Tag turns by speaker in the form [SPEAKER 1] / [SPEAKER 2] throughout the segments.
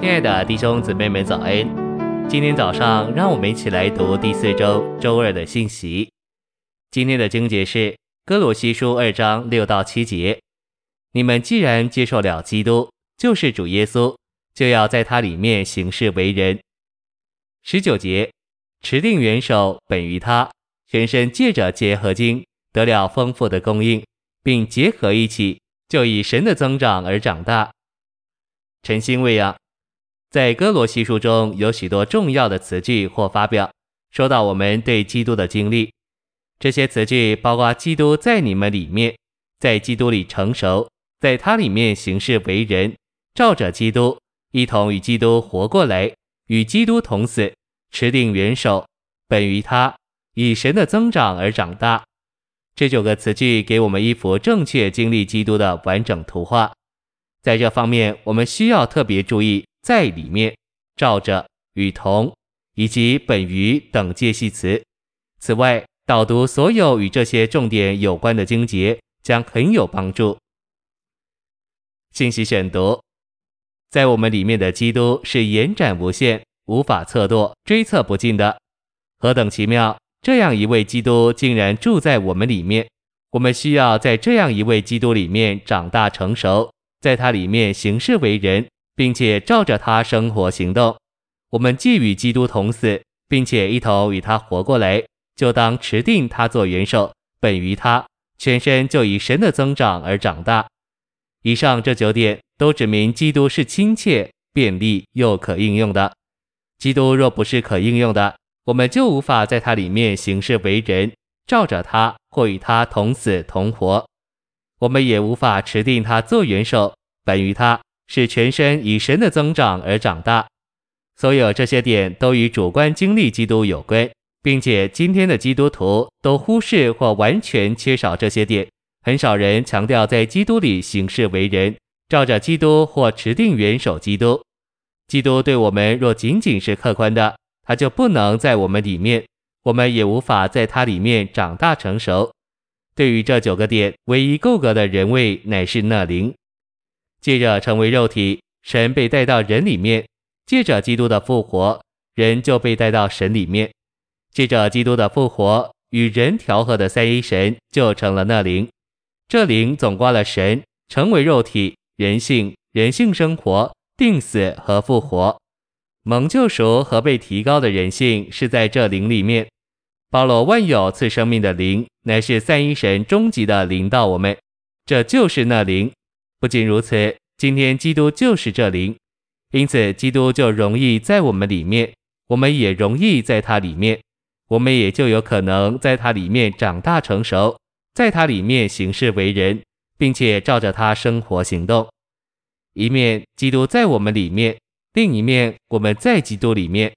[SPEAKER 1] 亲爱的弟兄姊妹们，早安！今天早上，让我们一起来读第四周周二的信息。今天的经节是歌罗西书二章六到七节：你们既然接受了基督，就是主耶稣，就要在他里面行事为人。十九节，持定元首本于他，全身借着结合经得了丰富的供应，并结合一起，就以神的增长而长大。晨星喂养。在哥罗西书中有许多重要的词句或发表，说到我们对基督的经历。这些词句包括基督在你们里面，在基督里成熟，在他里面行事为人，照着基督一同与基督活过来，与基督同死，持定元首，本于他，以神的增长而长大。这九个词句给我们一幅正确经历基督的完整图画。在这方面，我们需要特别注意。在里面，照着、与同以及本于等介系词。此外，导读所有与这些重点有关的经节将很有帮助。信息选读：在我们里面的基督是延展无限、无法测度、追测不尽的，何等奇妙！这样一位基督竟然住在我们里面。我们需要在这样一位基督里面长大成熟，在他里面行事为人。并且照着他生活行动，我们既与基督同死，并且一同与他活过来，就当持定他做元首，本于他，全身就以神的增长而长大。以上这九点都指明基督是亲切、便利又可应用的。基督若不是可应用的，我们就无法在他里面行事为人，照着他或与他同死同活。我们也无法持定他做元首，本于他。是全身以神的增长而长大，所有这些点都与主观经历基督有关，并且今天的基督徒都忽视或完全缺少这些点。很少人强调在基督里行事为人，照着基督或持定元首基督。基督对我们若仅仅是客观的，他就不能在我们里面，我们也无法在他里面长大成熟。对于这九个点，唯一够格的人位乃是那灵。借着成为肉体，神被带到人里面；借着基督的复活，人就被带到神里面。借着基督的复活，与人调和的三一神就成了那灵。这灵总挂了神成为肉体、人性、人性生活、定死和复活。蒙救赎和被提高的人性是在这灵里面。包罗万有赐生命的灵，乃是三一神终极的灵到我们，这就是那灵。不仅如此，今天基督就是这灵，因此基督就容易在我们里面，我们也容易在他里面，我们也就有可能在他里面长大成熟，在他里面行事为人，并且照着他生活行动。一面基督在我们里面，另一面我们在基督里面。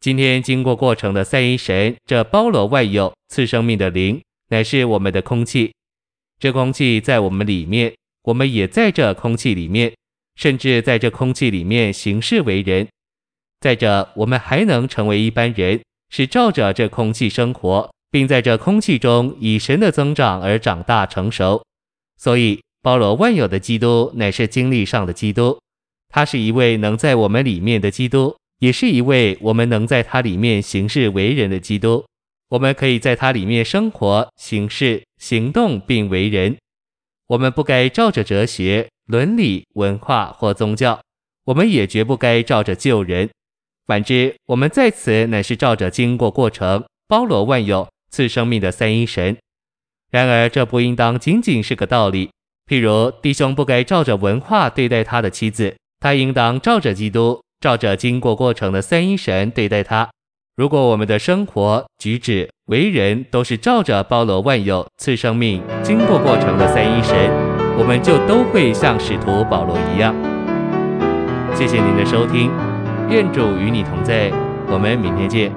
[SPEAKER 1] 今天经过过程的三一神，这包罗万有赐生命的灵，乃是我们的空气，这空气在我们里面。我们也在这空气里面，甚至在这空气里面行事为人。再者，我们还能成为一般人，是照着这空气生活，并在这空气中以神的增长而长大成熟。所以，包罗万有的基督乃是经历上的基督，他是一位能在我们里面的基督，也是一位我们能在他里面行事为人的基督。我们可以在他里面生活、行事、行动并为人。我们不该照着哲学、伦理、文化或宗教，我们也绝不该照着旧人。反之，我们在此乃是照着经过过程、包罗万有、赐生命的三一神。然而，这不应当仅仅是个道理。譬如，弟兄不该照着文化对待他的妻子，他应当照着基督、照着经过过程的三一神对待他。如果我们的生活、举止、为人都是照着包罗万有、赐生命、经过过程的三一神，我们就都会像使徒保罗一样。谢谢您的收听，愿主与你同在，我们明天见。